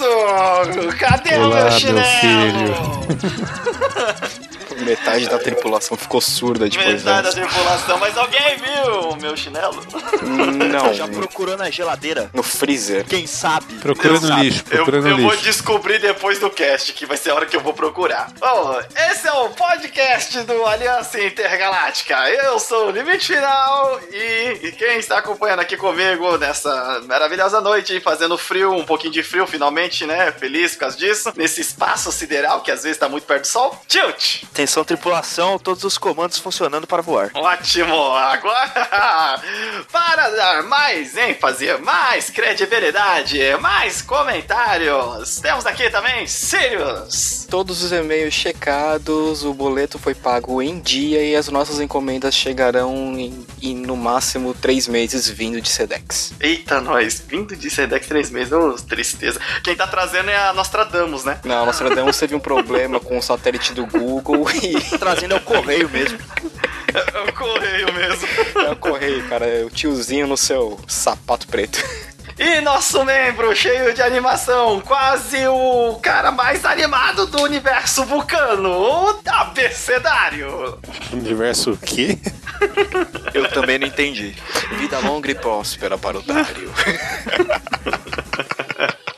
universo! Cadê Olá, o meu meu chinelo? Metade da tripulação ficou surda depois Metade da tripulação, mas alguém viu o meu chinelo? Não, Já procurou na geladeira? no freezer. Quem sabe? Procura Eu no sabe. lixo, Eu, no eu vou descobrir depois do cast, que vai ser a hora que eu vou procurar. Bom, esse é o podcast do Aliança Intergaláctica. Eu sou o Limite Final e, e quem está acompanhando aqui comigo nessa maravilhosa noite, fazendo frio, um pouquinho de frio finalmente, né? Feliz por causa disso. Nesse espaço sideral que às vezes está muito perto do sol. Tilt! Atenção, tripulação, todos os comandos funcionando para voar. Ótimo! Agora, para dar mais ênfase, mais credibilidade, mais comentários, temos aqui também Sirius. Todos os e-mails checados, o boleto foi pago em dia e as nossas encomendas chegarão em, em, no máximo três meses vindo de Sedex. Eita, nós, vindo de Sedex três meses, ô, tristeza. Quem tá trazendo é a Nostradamus, né? Não, Nostradamus teve um problema com o satélite do Google e Trazendo é o correio mesmo. É o correio mesmo. é o correio, cara, é o tiozinho no seu sapato preto. E nosso membro cheio de animação, quase o cara mais animado do universo vulcano, o abecedário. Universo o quê? Eu também não entendi. Vida longa e próspera para o Dário.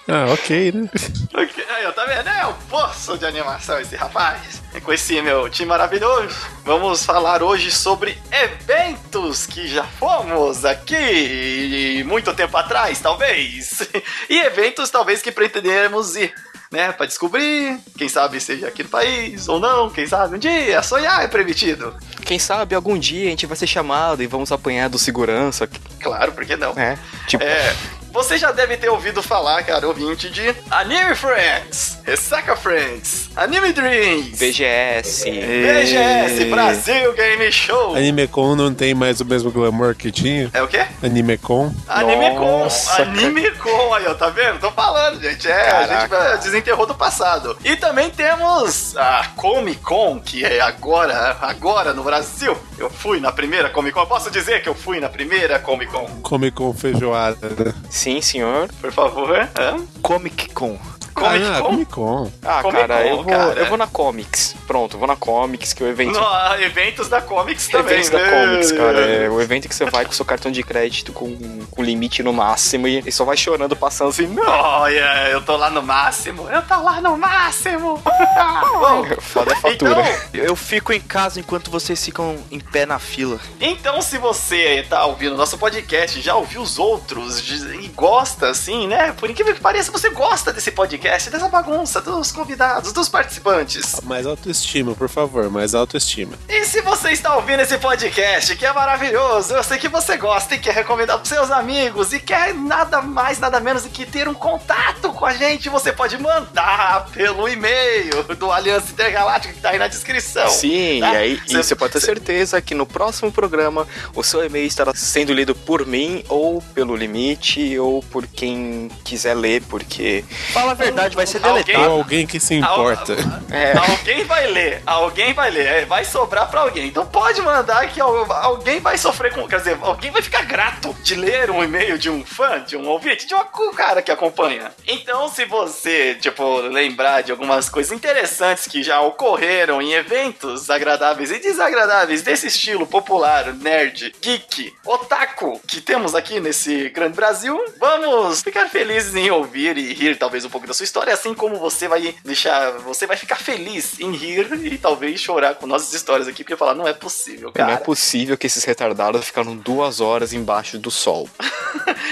Ah, ok, né? Ok, Aí, tá vendo? É um poço de animação esse rapaz. Com esse meu time maravilhoso, vamos falar hoje sobre eventos que já fomos aqui muito tempo atrás, talvez. E eventos talvez que pretenderemos ir. Né, pra descobrir, quem sabe seja aqui no país ou não, quem sabe um dia, sonhar é permitido. Quem sabe algum dia a gente vai ser chamado e vamos apanhar do segurança. Claro, por que não? É, tipo, É, você já deve ter ouvido falar, cara, ouvinte, de Anime Friends, Ressaca Friends, Anime Dreams, VGS. BGS Brasil Game Show. Animecon não tem mais o mesmo glamour que tinha? É o quê? Animecon? Animecon. Nossa, Animecon. Aí, ó, tá vendo? Tô falando, gente. É, a gente Caraca. vai- desenterrou do passado. E também temos a Comic Con, que é agora, agora no Brasil. Eu fui na primeira Comic Con. Posso dizer que eu fui na primeira Comic Con. Comecon feijoada. Sim, senhor. Por favor. Hã? Comic Con. Comic ah, Con? Comic Con. Ah, Comic cara, Con, eu vou, cara. eu vou na Comics. Pronto, eu vou na Comics, que é o evento. No, eventos da Comics também. Eventos da né? Comics, cara. É o evento que você vai com seu cartão de crédito com, com limite no máximo e, e só vai chorando, passando assim. Não! Olha, eu tô lá no máximo. Eu tô lá no máximo. Bom, Foda a fatura. então, Eu fico em casa enquanto vocês ficam em pé na fila. Então, se você tá ouvindo nosso podcast, já ouviu os outros e gosta, assim, né? Por incrível que pareça, você gosta desse podcast, dessa bagunça, dos convidados, dos participantes. Mais autoestima, por favor, mais autoestima. E se você está ouvindo esse podcast, que é maravilhoso, eu sei que você gosta e quer recomendar pros seus amigos e quer nada mais, nada menos do que ter um contato com a gente, você pode mandar pelo e-mail do Aliança Intergaláctica que tá aí na descrição. Sim, tá? e aí Cê- e você pode ter cê- certeza que no próximo programa o seu e-mail estará sendo lido por mim, ou pelo limite, ou por quem quiser ler, porque. Fala a verdade, vai ser Alguém- deletado. alguém que se importa. É, Alguém vai ler, alguém vai ler, é, vai sobrar pra alguém. Então pode mandar que al- alguém vai sofrer com. Quer dizer, alguém vai ficar grato de ler um e-mail de um fã, de um ouvinte, de um cara que acompanha. Então, se você, tipo, lembrar de algumas coisas interessantes que já ocorreram em eventos agradáveis e desagradáveis desse estilo popular, nerd, geek, otaku que temos aqui nesse grande Brasil, vamos ficar felizes em ouvir e rir talvez um pouco da sua história, assim como você vai deixar, você vai ficar feliz em rir e talvez chorar com nossas histórias aqui, porque falar, não é possível, não é cara. possível que esses retardados ficaram duas horas embaixo do sol.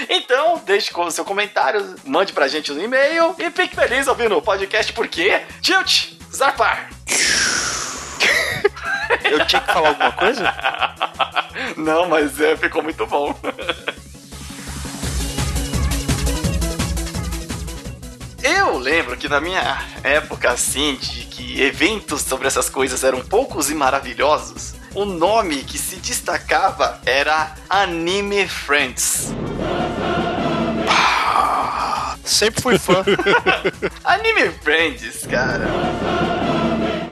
Então, deixe com o seu comentário, mande pra gente no e-mail e fique feliz ouvindo o podcast, porque Tilt, Zarpar. Eu tinha que falar alguma coisa? Não, mas é, ficou muito bom. Lembro que na minha época, assim, de que eventos sobre essas coisas eram poucos e maravilhosos, o nome que se destacava era Anime Friends. Sempre fui fã. Anime Friends, cara.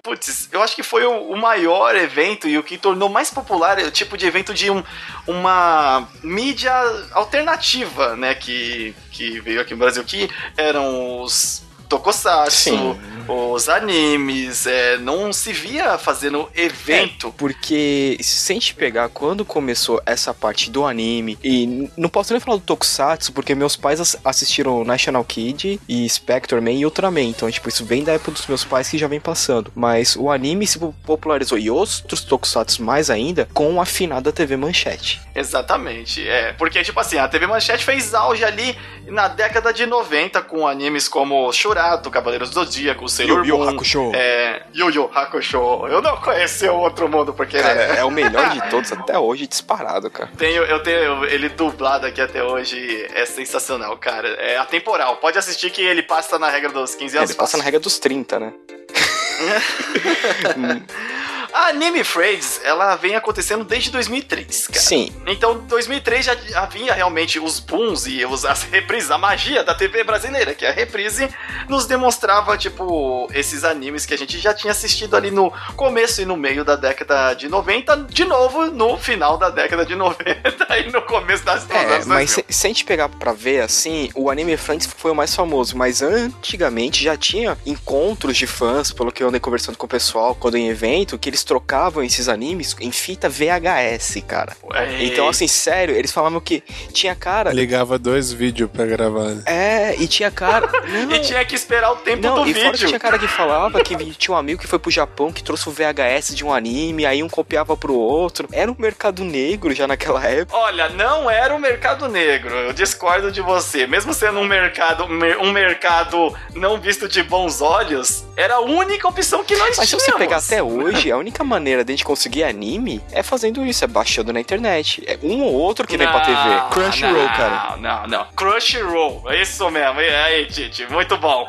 putz, eu acho que foi o, maior evento e o que tornou mais popular o tipo de evento de um, uma mídia alternativa, né, que, que veio aqui no Brasil, que eram os tokusatsu, Sim. os animes, é, não se via fazendo evento. Porque se a gente pegar quando começou essa parte do anime, e não posso nem falar do Tokusatsu, porque meus pais ass- assistiram National Kid e Spectre Man e Ultraman. Então, tipo, isso vem da época dos meus pais que já vem passando. Mas o anime se popularizou e outros Tokusatsu mais ainda com a finada TV Manchete. Exatamente, é. Porque, tipo assim, a TV Manchete fez auge ali na década de 90 com animes como Shurato, Cavaleiros do Zodíaco, Sailor Yu Yu Moon, Hakusho. É, Yu Yu Hakusho. Eu não conheci o outro mundo, porque Cara, né, é o melhor de todos até hoje, disparado, cara. tenho, eu tenho ele dublado aqui até hoje, é sensacional, cara. É atemporal, pode assistir que ele passa na regra dos 15 anos. Ele passa na regra dos 30, né? A Anime Friends, ela vem acontecendo desde 2003, cara. Sim. Então, 2003 já havia realmente os booms e os, as reprises, a magia da TV brasileira, que a reprise nos demonstrava, tipo, esses animes que a gente já tinha assistido ali no começo e no meio da década de 90, de novo no final da década de 90 e no começo das dos É, mas 2000. se, se a gente pegar pra ver assim, o Anime Friends foi o mais famoso, mas antigamente já tinha encontros de fãs, pelo que eu andei conversando com o pessoal quando em evento, que eles trocavam esses animes em fita VHS, cara. É, Então, assim, sério, eles falavam que tinha cara. Ligava dois vídeos pra gravar. né? É, e tinha cara. Não, E tinha que esperar o tempo não, do e fora que vídeo. tinha cara que falava que tinha um amigo que foi pro Japão que trouxe o VHS de um anime, aí um copiava pro outro. Era um mercado negro já naquela época. Olha, não era o mercado negro. Eu discordo de você. Mesmo sendo um mercado, um mercado não visto de bons olhos, era a única opção que nós Mas se tínhamos. você pegar até hoje, a única maneira de a gente conseguir anime é fazendo isso, é baixando na internet. É um ou outro que vem pra TV. Crunchyroll, não, cara. Não, não. Crunchyroll. É isso mesmo. E aí, Titi, muito bom.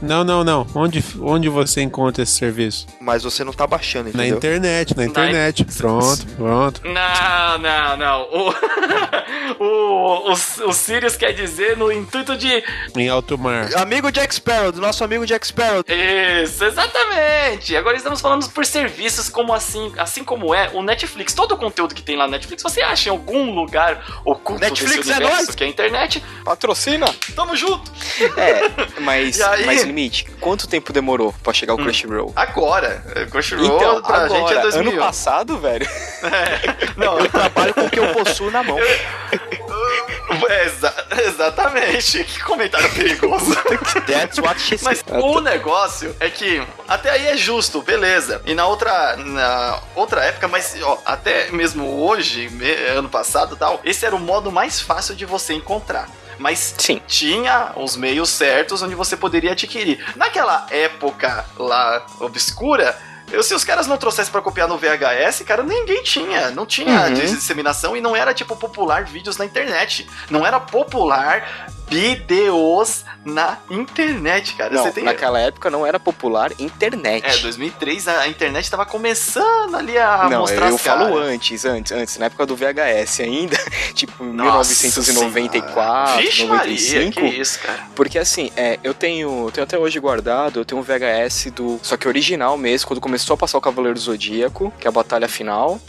Não, não, não. Onde, onde você encontra esse serviço? Mas você não tá baixando, Na entendeu? internet, na internet. Pronto, pronto. Não, não, não. O, o, o, o Sirius quer dizer no intuito de. Em alto mar. Amigo Jack Sparrow, do nosso amigo Jack Sparrow. Isso, exatamente. Agora estamos falando por serviços como assim, assim como é o Netflix. Todo o conteúdo que tem lá no Netflix, você acha em algum lugar oculto Netflix desse é universo, nóis. que é a internet. Patrocina! Tamo junto. É, mas, aí? mas limite, quanto tempo demorou pra chegar o Crunchyroll? Agora, é, Crunchyroll Então, pra agora, gente é 2000. ano passado, velho. Não, Eu trabalho com o que eu possuo na mão. é, exa- exatamente. Que comentário perigoso. That's what she Mas o negócio é que até aí é justo, beleza. E na outra, na outra época, mas ó, até mesmo hoje, ano passado e tal, esse era o modo mais fácil de você encontrar. Mas Sim. tinha os meios certos onde você poderia adquirir. Naquela época lá obscura, eu, se os caras não trouxessem pra copiar no VHS, cara, ninguém tinha. Não tinha Uhum. disseminação e não era, tipo, popular vídeos na internet. Não era popular vídeos na internet, cara. Não, tem... naquela época não era popular internet. É, 2003 a internet tava começando ali a não, mostrar eu as falo antes, antes, antes, na época do VHS ainda, tipo Nossa 1994, senhora. Vixe Maria, 95. que isso, cara. Porque assim, é, eu tenho, eu tenho até hoje guardado, eu tenho um VHS do, só que original mesmo, quando começou a passar o Cavaleiro do Zodíaco, que é a batalha final,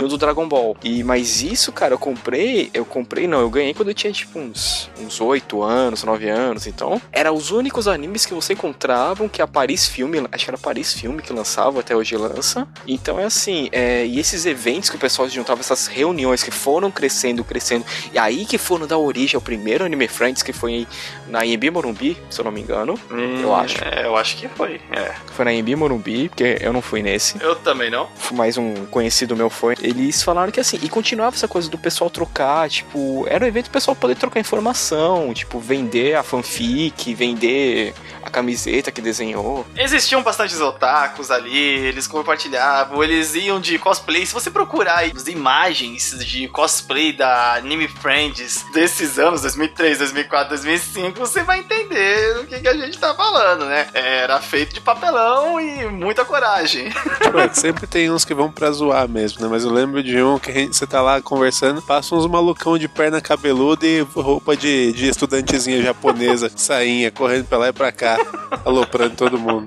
e o do Dragon Ball. E mas isso, cara, eu comprei, eu comprei não, eu ganhei quando eu tinha tipo uns uns 8 anos, 9 anos, então, era os únicos animes que você encontrava que a Paris Filme, acho que era Paris Filme que lançava, até hoje lança. Então é assim, é, e esses eventos que o pessoal juntava, essas reuniões que foram crescendo, crescendo, e aí que foram dar origem ao primeiro Anime Friends, que foi na Imbi Morumbi, se eu não me engano. Eu acho. É, eu acho que foi. É. Foi na Imbi Morumbi, porque eu não fui nesse. Eu também não. Mais um conhecido meu foi. Eles falaram que assim, e continuava essa coisa do pessoal trocar, tipo, era um evento do pessoal poder trocar informação, tipo, vender a fanfic, vender a camiseta que desenhou. Existiam bastantes otakus ali, eles compartilhavam, eles iam de cosplay. Se você procurar aí as imagens de cosplay da Anime Friends desses anos, 2003, 2004, 2005, você vai entender do que, que a gente tá falando, né? Era feito de papelão e muita coragem. Sempre tem uns que vão pra zoar mesmo, né? Mas eu lembro de um que a gente- você tá lá conversando, passa uns malucão de perna cabeluda e roupa de, de estudantezinha japonesa, sainha, correndo pra lá e pra cá, aloprando todo mundo.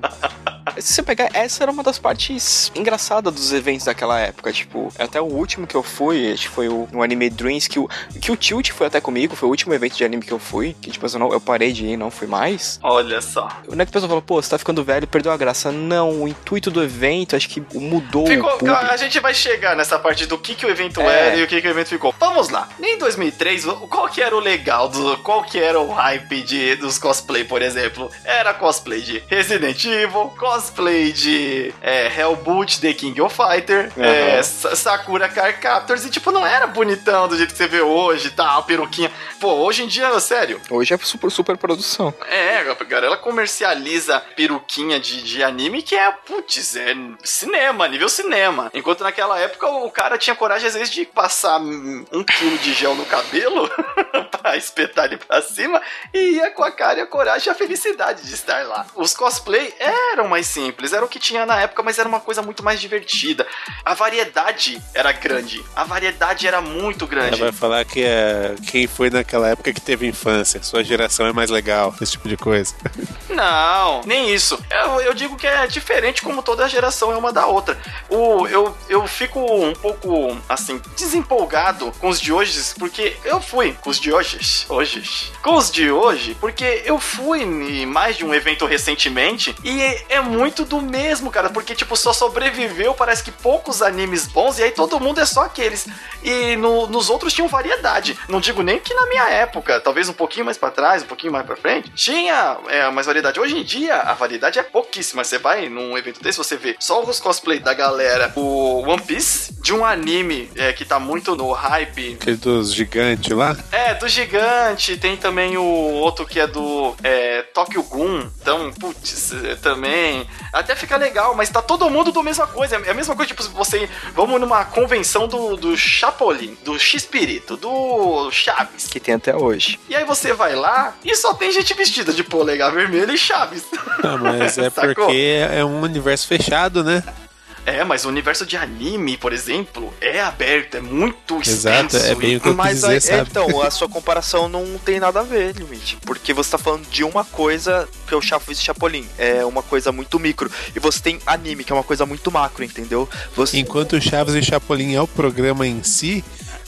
Se você pegar, essa era uma das partes engraçadas dos eventos daquela época. Tipo, até o último que eu fui, acho que foi o, no Anime Dreams, que o, que o Tilt foi até comigo, foi o último evento de anime que eu fui. Que tipo, eu, não, eu parei de ir, não fui mais. Olha só. O é que a pessoa fala, pô, você tá ficando velho, perdeu a graça. Não, o intuito do evento, acho que mudou Ficou, o a gente vai chegar nessa parte do que, que o evento É. era e o que, que o evento ficou. Vamos lá. Em 2003, o- qual que era o legal, do, qual que era o hype de, dos cosplay, por exemplo? Era cosplay de Resident Evil, cosplay de é, Hellboot, The King of Fighter, Aham. é, Sa- Sakura Card Captors, e tipo, não era bonitão do jeito que você vê hoje, tal, peruquinha. Pô, hoje em dia, sério, Hoje é super, super produção. é, a galera comercializa peruquinha de, de anime que é, putz, é cinema, nível cinema. Enquanto naquela época o cara tinha coragem, às vezes, de passar um quilo de gel no cabelo pra espetar ele pra cima e ia com a cara e a coragem e a felicidade de estar lá. Os cosplay eram mais simples, era o que tinha na época, mas era uma coisa muito mais divertida. A variedade era grande, a variedade era muito Ela grande. vai falar que é quem foi naquela época que teve infância, sua geração é mais legal, esse tipo de coisa. Não, nem isso. Eu, eu digo que é diferente como toda geração é uma da outra. O, eu, eu fico um pouco, assim, desempolgado com os de hoje, porque eu fui com os de hoje, hoje, com os de hoje, porque eu fui em mais de um evento recentemente e é muito do mesmo, cara, porque, tipo, só sobreviveu, parece que poucos animes bons e aí todo mundo é só aqueles. E no- nos outros tinham variedade. Não digo nem que na minha época, talvez um pouquinho mais pra trás, um pouquinho mais pra frente, tinha é, mais variedade. Hoje em dia, a variedade é pouquíssima. Você vai num evento desse, você vê só os cosplay da galera, o One Piece, de um anime é, que tá muito no hype. Aquele dos gigantes lá. É, do gigante, tem também o outro que é do é, Tokyo Gun. Então, putz, é, Até fica legal, mas tá todo mundo do mesma coisa. É a mesma coisa, tipo, você. Vamos numa convenção do, do Chapolin, do X-Pirito, do Chaves. Que tem até hoje. E aí você vai lá e só tem gente vestida de polegar vermelho e Chaves. Ah, mas é porque é um universo fechado, né? É, mas o universo de anime, por exemplo, é aberto, é muito Exato, extenso. é bem o que eu Mas dizer, aí- sabe? então, a sua comparação não tem nada a ver, limite. Porque você tá falando de uma coisa que é o Chaves e Chapolin. É uma coisa muito micro. E você tem anime, que é uma coisa muito macro, entendeu? Você... Enquanto Chaves e Chapolin é o programa em si,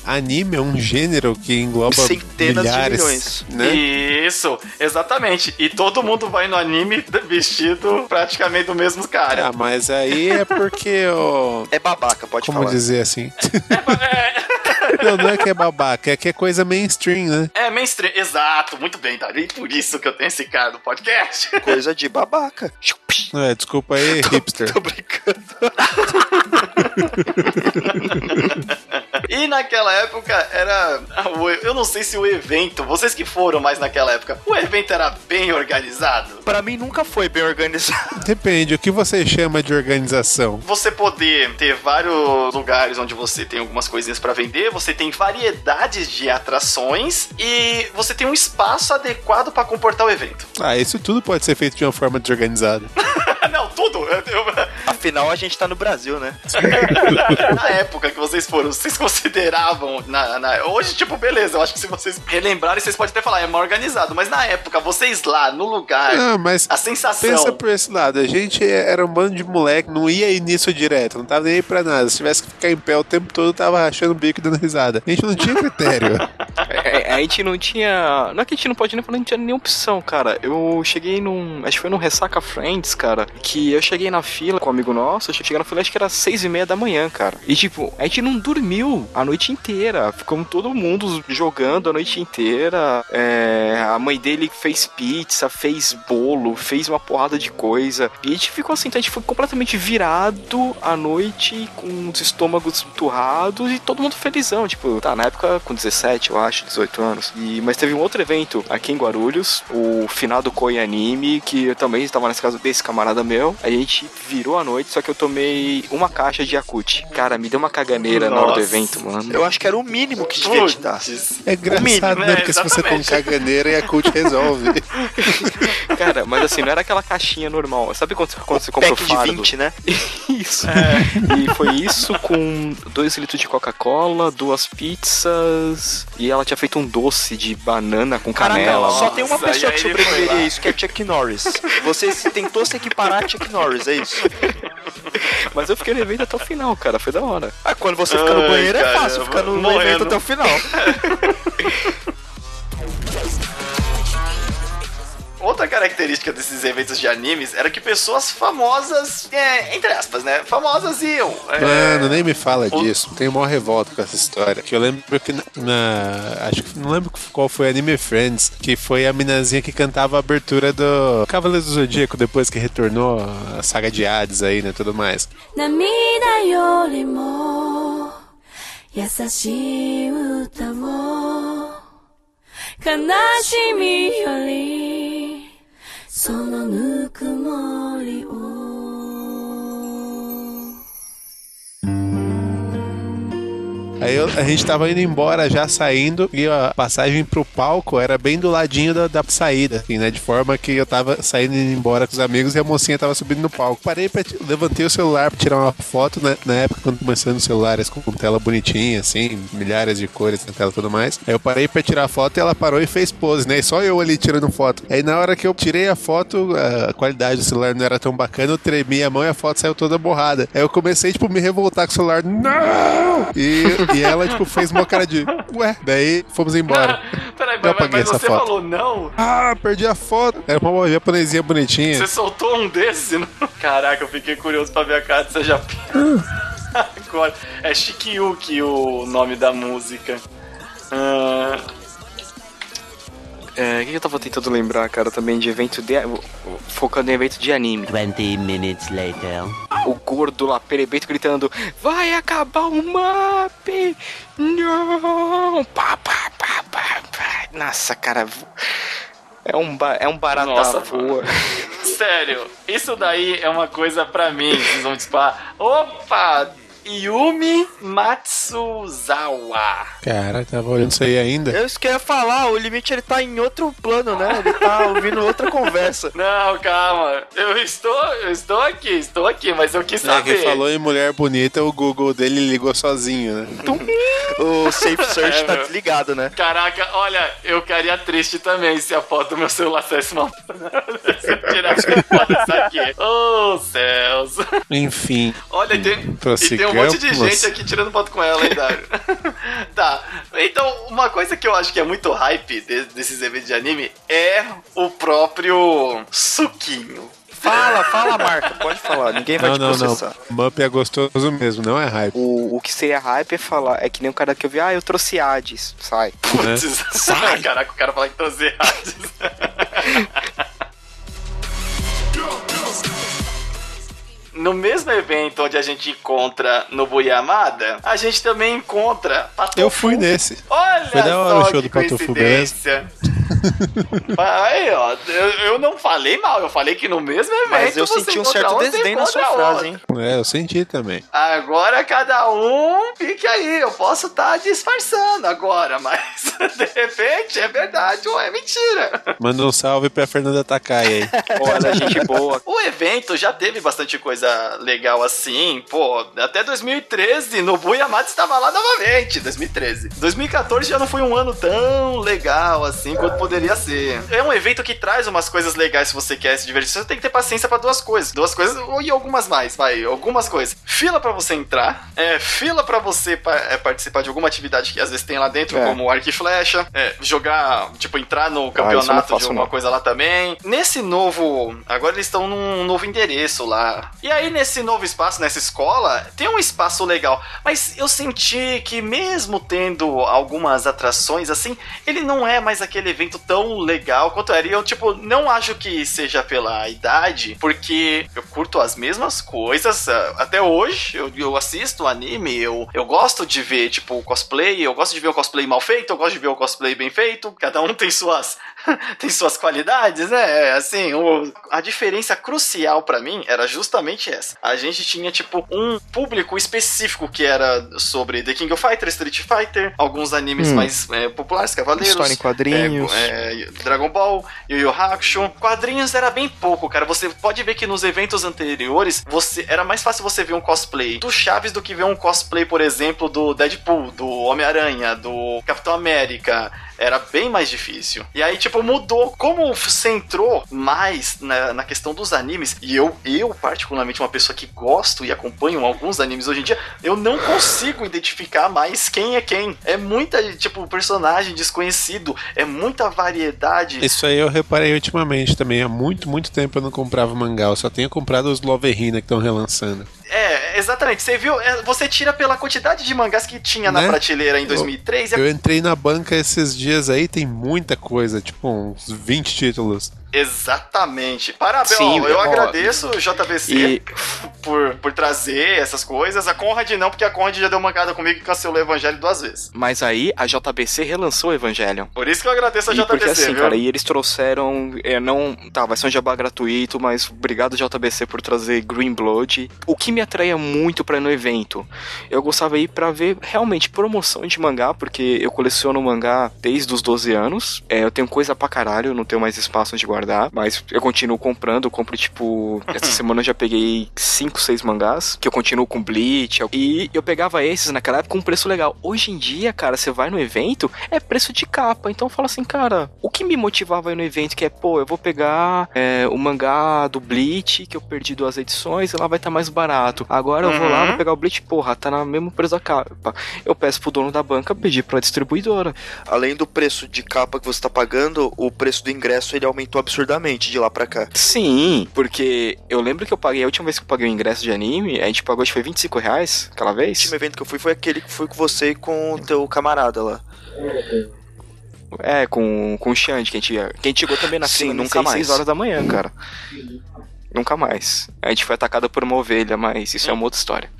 anime é um gênero que engloba Centenas de milhares, milhões. né? Isso, exatamente. E todo mundo vai no anime vestido praticamente do mesmo cara. Ah, mas aí é porque, ó, É babaca, pode como falar. dizer assim? não, não é que é babaca, é que é coisa mainstream, né? É mainstream, exato, muito bem, Davi. Por isso que eu tenho esse cara no podcast. Coisa de babaca. É, desculpa aí, hipster. Tô brincando. E naquela época era. Eu não sei se o evento, vocês que foram mais naquela época, o evento era bem organizado. Pra mim nunca foi bem organizado. Depende, o que você chama de organização? Você poder ter vários lugares onde você tem algumas coisinhas pra vender, você tem variedades de atrações e você tem um espaço adequado pra comportar o evento. Ah, isso tudo pode ser feito de uma forma desorganizada. não, tudo. Afinal, a gente tá no Brasil, né? na época que vocês foram, vocês consideravam. Na, na- hoje, tipo, beleza, eu acho que se vocês relembrarem, vocês podem até falar, é mal organizado. Mas na época, vocês lá, no lugar, Não, mas a sensação. pensa por esse lado. A gente era um bando de moleque, não ia ir nisso direto, não tava nem aí pra nada. Se tivesse que ficar em pé o tempo todo, tava rachando o bico e dando risada. A gente não tinha critério. É, a gente não tinha. Não é que a gente não pode nem falar, não tinha nenhuma opção, cara. Eu cheguei num. Acho que foi num Ressaca Friends, cara. Que eu cheguei na fila com um amigo nosso. Eu cheguei na fila, acho que era seis e meia da manhã, cara. E tipo, a gente não dormiu a noite inteira. Ficamos todo mundo jogando a noite inteira. É, a mãe dele fez pizza, fez bolo, fez uma porrada de coisa. E a gente ficou assim, então a gente foi completamente virado à noite, com os estômagos turrados e todo mundo felizão. Tipo, tá, na época com 17, eu acho, 18 anos. E, mas teve um outro evento aqui em Guarulhos, o finado Koi Anime, que eu também estava nesse caso desse camarada meu. A gente virou a noite, só que eu tomei uma caixa de Yakut. Cara, me deu uma caganeira na hora do Nossa. evento, mano. Eu acho que era o mínimo que devia te dar. É engraçado, mínimo, né? Porque se você Exatamente. caganeira, a cult resolve. Cara, mas assim, não era aquela caixinha normal. Sabe quando, quando você compra o Pack fardo? de 20, né? Isso. E foi isso com dois litros de Coca-Cola, duas pizzas. E ela tinha feito um doce de banana com Caraca, canela. só tem uma Nossa, pessoa que sobreviveria a isso, que é Chuck Norris. Você se tentou se equiparar a Chuck Norris, é isso? Mas eu fiquei no evento até o final, cara. Foi da hora. Ah, quando você fica no Ai, banheiro é cara, fácil, ficar no morrendo. evento até o final. Outra característica desses eventos de animes era que pessoas famosas, é, entre aspas, né? Famosas iam. É... Mano, nem me fala o... disso. Tem uma revolta com essa história. Que eu lembro que na, Acho que não lembro qual foi Anime Friends, que foi a minazinha que cantava a abertura do Cavaleiro do Zodíaco depois que retornou a saga de Hades aí, né? Tudo mais. Na mina. そのぬくもりを Aí eu- a gente tava indo embora já saindo e a passagem pro palco era bem do ladinho da, da saída, assim, né? De forma que eu tava saindo indo embora com os amigos e a mocinha tava subindo no palco. Parei pra. Levantei o celular pra tirar uma foto, né? Na época, quando começando os celulares com tela bonitinha, assim, milhares de cores na tela e tudo mais. Aí eu parei pra tirar a foto e ela parou e fez pose, né? E só eu ali tirando foto. Aí na hora que eu tirei a foto, a qualidade do celular não era tão bacana, eu tremi a mão e a foto saiu toda borrada. Aí eu comecei, tipo, me revoltar com o celular. Não! E, e ela, tipo, fez uma cara de. Ué, daí fomos embora. Peraí, Eu mas, mas essa você foto. falou não? Ah, perdi a foto. Era uma japonesinha bonitinha. Você soltou um desse? não? Caraca, eu fiquei curioso pra ver a cara dessa japinha. Agora, é Shikyuki o nome da música. Ah, É, o que eu tava tentando lembrar, cara, também de evento de. Focando em evento de anime. 20 minutes later. O gordo lá, perebeito, gritando: Vai acabar o map! Não! Pá, pá, pá, pá, pá. Nossa, cara. É um, ba é um barata Nossa, voa. sério, isso daí é uma coisa pra mim. Vocês vão disparar. Opa! Yumi Matsuzawa. Cara, tava olhando isso aí ainda. Eu isso que eu ia falar, o limite ele tá em outro plano, né? Ele tá ouvindo outra conversa. Não, calma. Eu estou, eu estou aqui, estou aqui, mas eu quis É, saber. que falou em mulher bonita, o Google dele ligou sozinho, né? O Safe Search É, tá meu. desligado, né? Caraca, olha, eu ficaria triste também se a foto do meu celular saísse mal. se eu tirasse a foto disso aqui. Oh, céus. Enfim. Olha, tem, e tem um monte de gente aqui tirando foto com ela, hein, Dário? tá, então, uma coisa que eu acho que é muito hype de- desses eventos de anime é o próprio suquinho. Fala, fala a marca, pode falar, ninguém vai Não, te não, não. processar. Mup é gostoso mesmo, não é hype. O, o que seria hype é falar, é que nem o cara que eu vi, ah, eu trouxe Hades, sai. Putz, caraca, o cara fala que trouxe Hades. No mesmo evento onde a gente encontra no Yamada, a gente também encontra Patofu. Eu fui nesse. Olha Foi da hora só o show do Patofu. Aí, ó, eu, eu não falei mal, eu falei que no mesmo evento Mas eu você senti um certo um, desdém na sua frase, hein? É, eu senti também. Agora cada um fique aí, eu posso estar disfarçando agora, mas de repente é verdade ou é mentira. Manda um salve pra Fernanda Takai aí. Olha, gente boa. O evento já teve bastante coisa legal assim, pô, até 2013 no Yamada estava lá novamente, 2013. 2014 já não foi um ano tão legal assim quanto poderia ser. É um evento que traz umas coisas legais se você quer se divertir, você tem que ter paciência pra duas coisas, duas coisas e algumas mais, vai, algumas coisas. Fila pra você entrar, é, fila pra você pa- é, participar de alguma atividade que às vezes tem lá dentro, É. como arco e flecha, é, jogar, tipo, entrar no Ah, campeonato de faço, alguma não. coisa lá também. Nesse novo. Agora eles estão num novo endereço lá. E aí, nesse novo espaço, nessa escola, tem um espaço legal. Mas eu senti que, mesmo tendo algumas atrações assim, ele não é mais aquele evento tão legal quanto era. E eu, tipo, não acho que seja pela idade, porque eu curto as mesmas coisas. ah, Até hoje, eu, eu assisto anime, eu, eu gosto de ver, tipo, cosplay, eu gosto de ver o cosplay mal feito, eu gosto de ver o cosplay bem feito. Cada um tem suas tem suas qualidades, né? Assim, o, a diferença crucial pra mim era justamente essa. A gente tinha, tipo, um público específico que era sobre The King of Fighters, Street Fighter, alguns animes Hum. mais é, populares, Cavaleiros. História em quadrinhos. é, é, Dragon Ball, Yu Yu Hakusho. Quadrinhos era bem pouco, cara. Você pode ver que nos eventos anteriores, você era mais fácil você ver um cosplay do Chaves do que ver um cosplay, por exemplo, do Deadpool, do Homem-Aranha, do Capitão América. Era bem mais difícil. E aí, tipo, mudou. Como centrou mais na, na questão dos animes, e eu, eu, particularmente, uma pessoa que gosto e acompanho alguns animes hoje em dia, eu não consigo identificar mais quem é quem. É muita, tipo, personagem desconhecido, é muita variedade. Isso aí eu reparei ultimamente também. Há muito, muito tempo eu não comprava mangá. Eu só tenho comprado os Loverina que estão relançando. É, exatamente. Você viu? é, você tira pela quantidade de mangás que tinha na Né? prateleira em 2003 e a Eu entrei na banca esses dias aí, tem muita coisa, tipo uns 20 títulos. Exatamente. Parabéns. Sim, eu ó, agradeço o JVC E por, por trazer essas coisas. A Conrad não, porque a Conrad já deu mancada comigo e cancelou o Evangelho duas vezes. Mas aí a JBC relançou o Evangelion. Por isso que eu agradeço a E JVC, porque assim, viu? cara, e eles trouxeram. É, não. Tá, vai ser um jabá gratuito, mas obrigado JBC por trazer Green Blood. O que me atraía muito pra ir no evento. Eu gostava de ir pra ver realmente promoção de mangá, porque eu coleciono mangá desde os 12 anos. É, eu tenho coisa pra caralho, eu não tenho mais espaço onde guardar. Mas eu continuo comprando, eu compro tipo. Essa semana eu já peguei 5, 6 mangás, que eu continuo com Bleach. E eu pegava esses naquela época com um preço legal. Hoje em dia, cara, você vai no evento, é preço de capa. Então fala assim, cara, o que me motivava aí no evento que é, pô, eu vou pegar é, o mangá do Bleach, que eu perdi duas edições, e lá vai estar mais barato. Agora eu vou lá, Uhum. vou pegar o Bleach, porra, tá na mesmo preço da capa. Eu peço pro dono da banca pedir pra distribuidora. Além do preço de capa que você tá pagando, o preço do ingresso ele aumentou absurdamente de lá pra cá. Sim, porque eu lembro que eu paguei, a última vez que eu paguei o ingresso de anime, a gente pagou, acho que foi 25 reais aquela O vez. último evento que eu fui foi aquele que fui com você e com o teu camarada lá. É, com, com o Xande, que a gente, que a gente chegou também na Sim, fila nunca seis, mais. seis horas da manhã, cara. Nunca mais. A gente foi atacado por uma ovelha, mas isso é uma outra história.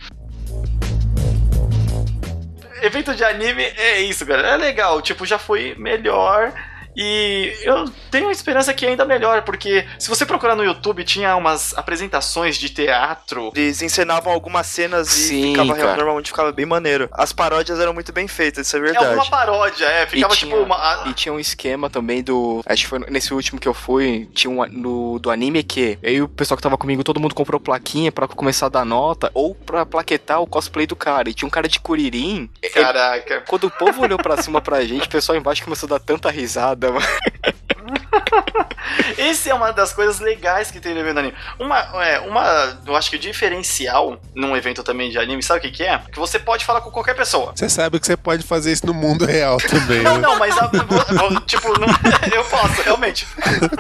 Evento de anime é isso, galera. É legal, tipo, já foi melhor. E eu tenho esperança que ainda melhor, porque se você procurar no YouTube, tinha umas apresentações de teatro. Eles encenavam algumas cenas e Sim, ficava cara. normalmente ficava bem maneiro. As paródias eram muito bem feitas, isso é É verdade. alguma paródia, é. Ficava E tipo tinha- uma. a- E tinha um esquema também do. Acho que foi nesse último que eu fui. Tinha um no, do anime que. Aí o pessoal que tava comigo, todo mundo comprou plaquinha pra começar a dar nota. Ou pra plaquetar o cosplay do cara. E tinha um cara de Kuririn. ele- Caraca. quando o povo olhou pra cima pra gente, o pessoal embaixo começou a dar tanta risada, mano. Esse é uma das coisas legais que tem no evento de anime. Uma, é, uma, eu acho que o diferencial num evento também de anime, sabe o que, que é? Que você pode falar com qualquer pessoa. Você sabe que você pode fazer isso no mundo real também, Não, né? não, mas a- tipo, não- eu posso, realmente.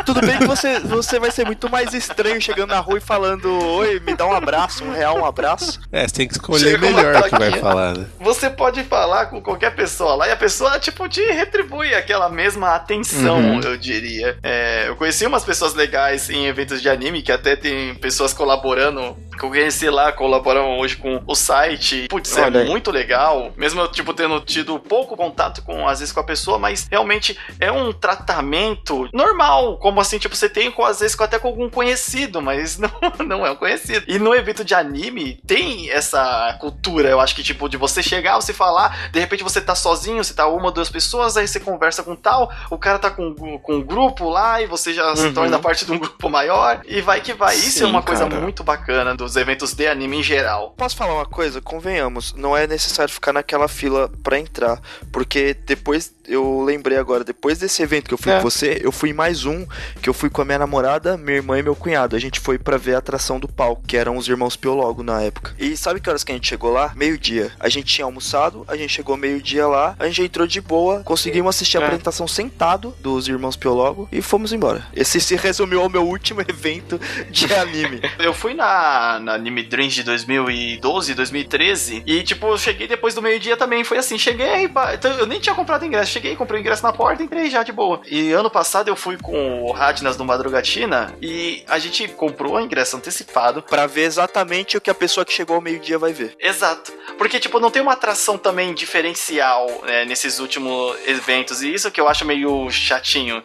Tudo bem que você, você vai ser muito mais estranho chegando na rua e falando: Oi, me dá um abraço, um real, um abraço. É, você tem que escolher Chega melhor o que vai falar, né? Você pode falar com qualquer pessoa lá e a pessoa, tipo, te retribui aquela mesma atenção, Uhum. eu diria. É, eu conheci umas pessoas legais em eventos de anime, que até tem pessoas colaborando, que eu conheci lá, colaboram hoje com o site. Putz, é Olha aí. muito legal. Mesmo eu, tipo, tendo tido pouco contato com, às vezes, com a pessoa, mas realmente é um tratamento normal. Como assim, tipo, você tem, com, às vezes, com- até com algum conhecido, mas não, não é um conhecido. E no evento de anime, tem essa cultura, eu acho que, tipo, de você chegar, você falar, de repente você tá sozinho, você tá uma ou duas pessoas, aí você conversa com tal, o cara tá com, com um grupo lá, e você já se Uhum. torna parte de um grupo maior, e vai que vai. Isso é uma coisa cara. muito bacana dos eventos de anime em geral. Posso falar uma coisa? Convenhamos, não é necessário ficar naquela fila pra entrar, porque depois eu lembrei agora, depois desse evento que eu fui É. com você, eu fui em mais um que eu fui com a minha namorada, minha irmã e meu cunhado. A gente foi pra ver a atração do palco, que eram os irmãos Piologo na época. E sabe que horas que a gente chegou lá? Meio-dia. A gente tinha almoçado, a gente chegou meio-dia lá, a gente entrou de boa, conseguimos assistir a É. apresentação sentado dos irmãos Piologo e fomos embora. Esse se resumiu ao meu último evento de anime. Eu fui na, na Anime Dreams de 2012, 2013, e tipo, eu cheguei depois do meio-dia também. Foi assim, cheguei, então, eu nem tinha comprado ingresso, cheguei, comprei o ingresso na porta e entrei já de boa. E ano passado eu fui com o Radnas do Madrugatina e a gente comprou o ingresso antecipado. Pra ver exatamente o que a pessoa que chegou ao meio-dia vai ver. Exato. Porque, tipo, não tem uma atração também diferencial né, nesses últimos eventos. E isso que eu acho meio chatinho.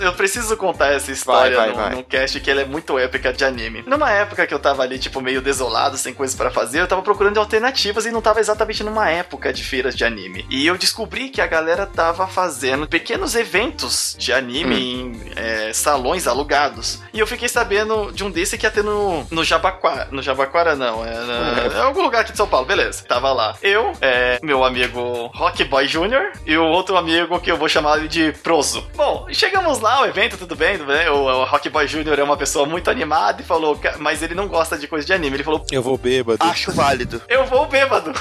Eu preciso contar essa história vai, num, vai. num cast que ela é muito épica de anime. Numa época que eu tava ali, tipo, meio desolado, sem coisas pra fazer, eu tava procurando alternativas e não tava exatamente numa época de feiras de anime. E eu descobri que a galera tava fazendo pequenos eventos de anime em é, salões alugados. E eu fiquei sabendo de um desse que ia ter no, no Jabaquara. No Jabaquara, não. É, na- é algum lugar aqui de São Paulo, beleza. Tava lá. Eu, é, meu amigo Rock Boy Jr. e o outro amigo que eu vou chamar de Proso. Bom, chegamos lá, o evento, tudo bem, tudo bem. O, o Rock Boy Jr. é uma pessoa muito animada e falou, "Ca- mas ele não gosta de coisa de anime. Ele falou, Eu vou bêbado. Acho válido. eu vou bêbado.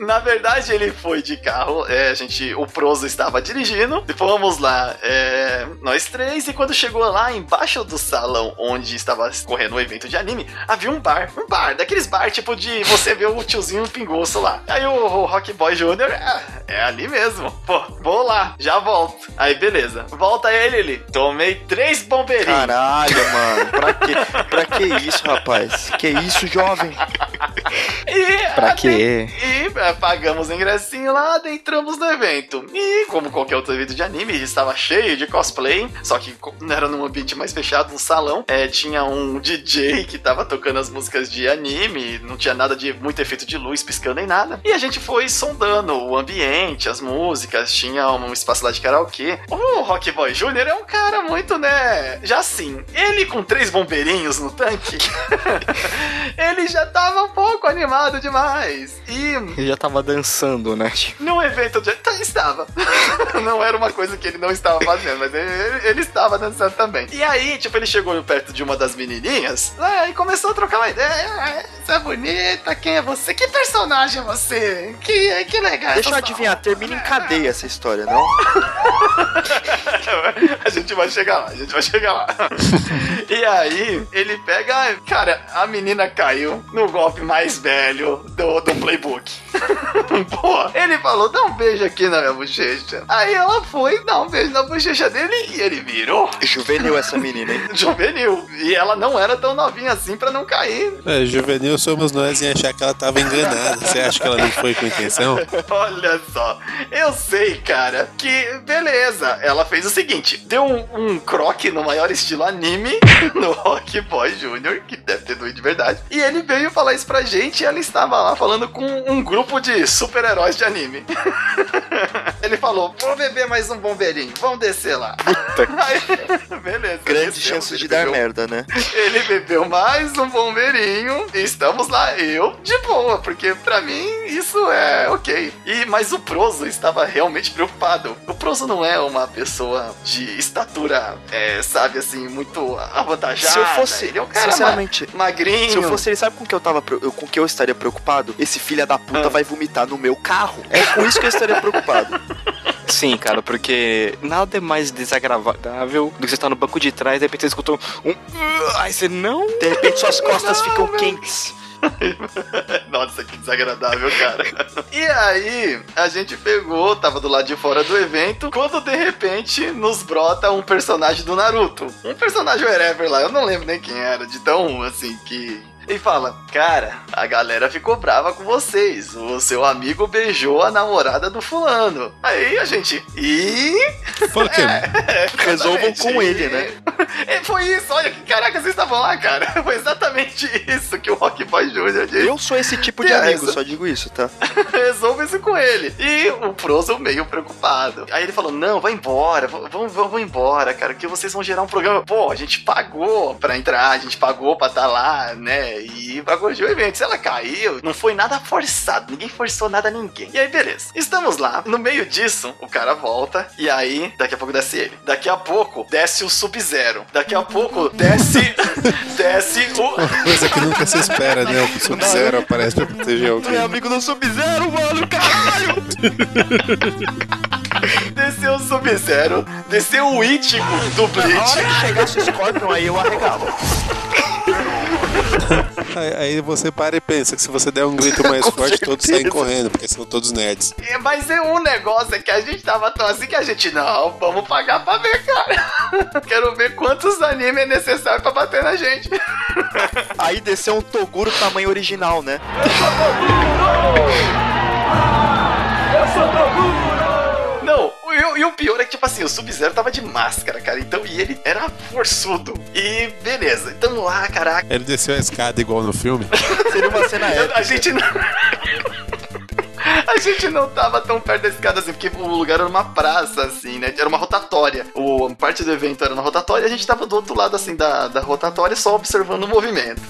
Na verdade, ele foi de carro. é, a gente, o Proso estava dirigindo. Fomos lá, é, nós três. E quando chegou lá embaixo do salão onde estava correndo o evento de anime, havia um bar. Um bar, daqueles bar tipo de você ver o tiozinho pingoço lá. Aí o, o Rock Boy Jr. "Ah, é ali mesmo. Pô, vou lá, já volto. Aí beleza. Volta ele, ele. Tomei três bombeirinhos. Caralho, mano. Pra que, pra que isso, rapaz? Que isso, jovem? E Pra ade- quê? E é, pagamos o ingressinho lá, adentramos no evento. E como qualquer outro evento de anime, estava cheio de cosplay, só que era num ambiente mais fechado, um salão. É, tinha um DJ que tava tocando as músicas de anime, não tinha nada de muito efeito de luz piscando nem nada. E a gente foi sondando o ambiente, as músicas, tinha um espaço lá de karaokê. O Rock Boy Jr. é um cara muito, né? Já assim, ele com três bombeirinhos no tanque, ele já tava um pouco animado demais. E Ele já tava dançando, né? Num evento de. Tá, estava. não era uma coisa que ele não estava fazendo, mas ele, ele- estava dançando também. E aí, tipo, ele chegou perto de uma das menininhas é, e começou a trocar uma ideia. "Ah, Você é bonita, quem é você? Que personagem é você? Que, que legal. Deixa eu adivinhar, roupa." termina em cadeia essa história, não? a gente vai chegar lá, a gente vai chegar lá. e aí, ele pega. Cara, a menina caiu no golpe mais velho do, do playbook. Pô, ele falou: dá um beijo aqui na minha bochecha. Aí ela foi dar um beijo na bochecha dele e ele virou. Juvenil essa menina, hein? Juvenil. E ela não era tão novinha assim pra não cair. É, juvenil somos nós em achar que ela tava enganada. Você acha que ela não foi com intenção? Olha só, eu sei, cara, que beleza. Ela fez o seguinte: deu um, um croque no maior estilo anime no Rock Boy Jr., que deve ter doído de verdade. E ele veio falar isso pra gente e ela estava lá falando com um grupo de super-heróis de anime. ele falou: vou beber mais um bombeirinho, vamos descer lá. Aí, beleza. Grande chance de dar merda, né? ele bebeu mais um bombeirinho e estamos lá, eu de boa, porque pra mim isso é ok. E mas o Proso estava realmente preocupado. O Proso não é uma pessoa de estatura, é, sabe assim, muito avantajada. Se eu fosse, ele é um cara sinceramente, ma- magrinho. se eu fosse ele, sabe com que eu tava, com que eu estaria preocupado? Esse filho da puta. Vai vomitar no meu carro. É com isso que eu estaria preocupado. Sim, cara, porque nada é mais desagradável do que você estar no banco de trás e de repente você escutou um. Aí você não. De repente suas costas ficam quentes. Nossa, que desagradável, cara. e aí, a gente pegou, tava do lado de fora do evento, quando de repente nos brota um personagem do Naruto. Um personagem wherever lá, eu não lembro nem quem era, de tão assim que. E fala, cara, a galera ficou brava com vocês. O seu amigo beijou a namorada do fulano. Aí a gente. E. Fuck him. Resolvam Exatamente. com ele, né? É, foi isso, olha que caraca, vocês estavam lá, cara. Foi exatamente isso que o Rock Boy Jr. disse. Eu sou esse tipo de É, amigo, essa- só digo isso, tá? Resolve isso com ele. E o Proso meio preocupado. Aí ele falou: Não, vai embora, vamos, vamos embora, cara, que vocês vão gerar um programa. Pô, a gente pagou pra entrar, a gente pagou pra estar lá, né? E pagou o evento. Se ela caiu, não foi nada forçado, ninguém forçou nada a ninguém. E aí, beleza. Estamos lá. No meio disso, o cara volta. E aí, daqui a pouco desce ele. Daqui a pouco, desce o Sub-Zero. Daqui a pouco, desce. desce o. Coisa que nunca se espera, né? O Sub-Zero aparece pra proteger Tu é alguém. amigo do Sub-Zero, mano, caralho! Desceu o Sub-Zero. Desceu o Ítico do Na Bleach. hora que chegasse o Scorpion, aí eu arregava. Aí, você para e pensa que se você der um grito mais forte, todos saem certeza. correndo, porque são todos nerds. É, Mas é um negócio é que a gente tava tão assim que a gente, não, vamos pagar pra ver, cara. Quero ver quantos animes é necessário pra bater na gente. Aí desceu um Toguro tamanho original, né? Não, eu, e o pior é que, tipo assim, o Sub-Zero tava de máscara, cara. Então, e ele era forçudo. E beleza, tamo lá, caraca. Ele desceu a escada igual no filme. Seria uma cena épica. a gente não. A gente não tava tão perto da escada assim, porque o lugar era uma praça, assim, né? Era uma rotatória. O, parte do evento era na rotatória e a gente tava do outro lado, assim, da, da rotatória, só observando o movimento.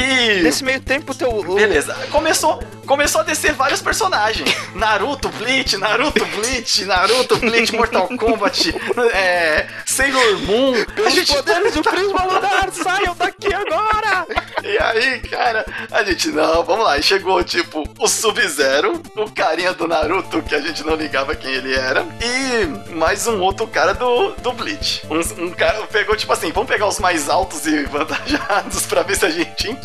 E. Nesse meio tempo, teu. o- Beleza, começou, começou a descer vários personagens. Naruto, Bleach, Naruto, Bleach, Naruto, Bleach, Mortal Kombat, é, Sailor Moon. A gente, poderes do Prisma Lunar, saiam daqui agora! e aí, cara, a gente, não, vamos lá. E chegou, tipo, o Sub-Zero, o carinha do Naruto, que a gente não ligava quem ele era, e mais um outro cara do, do Bleach. Um, um cara pegou, tipo assim, vamos pegar os mais altos e vantajados pra ver se a gente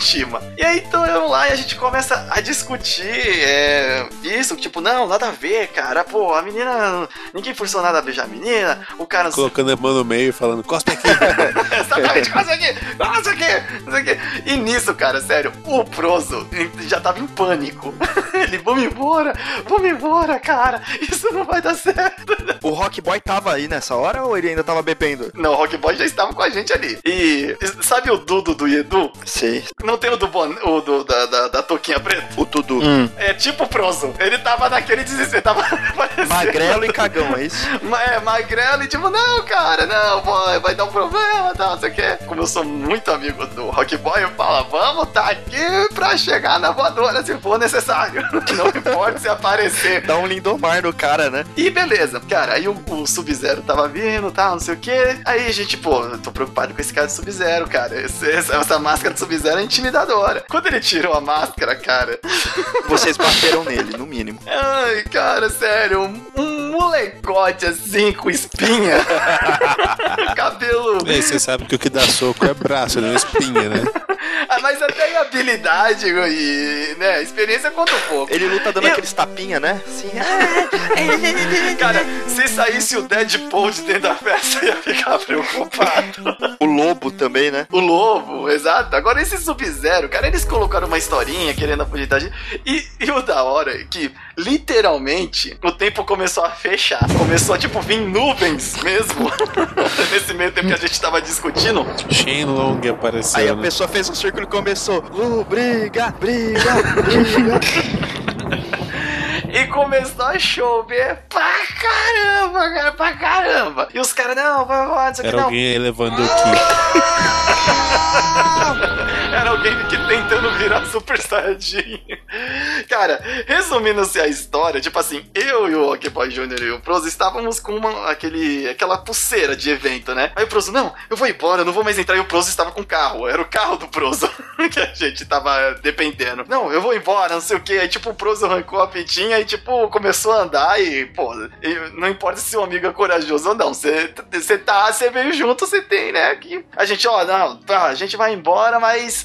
E aí, então, vamos lá e a gente começa a discutir é, isso, tipo, não, nada a ver, cara. Pô, a menina, ninguém forçou nada a beijar a menina, o cara... Colocando a mão no meio e falando, cospe aqui. Exatamente, quase aqui, quase aqui, quase aqui. E nisso, cara, sério, o Prozo já tava em pânico. Ele, vamos embora, vamos embora, cara, isso não vai dar certo. O Rock Boy tava aí nessa hora ou ele ainda tava bebendo? Não, o Rock Boy já estava com a gente ali. E sabe o Dudo do Edu? Sei. Não tem o do, bon... o do da, da, da touquinha preta? O Tudu. É tipo o Prozo. Ele tava naquele desespero, tava Magrelo e cagão, é isso? Ma- É, magrelo e tipo, não, cara, não, vai, vai dar um problema, tal, não sei o quê. Como eu sou muito amigo do Rock Boy, eu falo, vamos tá aqui pra chegar na voadora se for necessário. Não importa se aparecer. Dá um lindomar no cara, né? E beleza, cara, aí o, o Sub-Zero tava vindo, tal, não sei o quê. Aí a gente, pô, eu tô preocupado com esse cara de Sub-Zero, cara. Esse- essa, essa máscara de Sub-Zero é intimidadora. Quando ele tirou a máscara, cara, Vocês bateram nele, no mínimo. Ai, cara, sério, um, um molecote assim com espinha. Cabelo. Aí você sabe que o que dá soco é braço, não é espinha, né? Ah, mas até habilidade e, né, experiência conta um pouco. Ele luta dando Eu- aqueles tapinha, né? Sim. Cara, se saísse o Deadpool de dentro da festa, eu ia ficar preocupado. O lobo também, né? O lobo, exato. Agora esse Sub-Zero, cara, eles colocaram uma historinha querendo aposentar a gente. E, e o da hora é que, literalmente, o tempo começou a fechar. Começou a, tipo, vir nuvens mesmo. Nesse meio tempo que a gente tava discutindo. Shenlong apareceu. Aí a né? pessoa fez um círculo e começou. Uh, briga, briga, briga. E começou a chover pra caramba, cara, pra caramba. E os caras, não, vai, vai, não sei o que, Era não. alguém aí levando o Ki. Era alguém que tentando virar Super Saiyajin. Cara, resumindo-se a história, tipo assim, eu e o Okboy Jr. e o Prozo estávamos com uma, aquele, aquela pulseira de evento, né? Aí o Prozo, não, eu vou embora, eu não vou mais entrar. E o Prozo estava com o carro, era o carro do Prozo que a gente tava dependendo. Não, eu vou embora, não sei o que. Aí, tipo, o Prozo arrancou a pitinha e, tipo, começou a andar e, pô, não importa se o amigo é corajoso ou não, você você tá, você veio junto, você tem, né? Que a gente, ó, não, tá, a gente vai embora, mas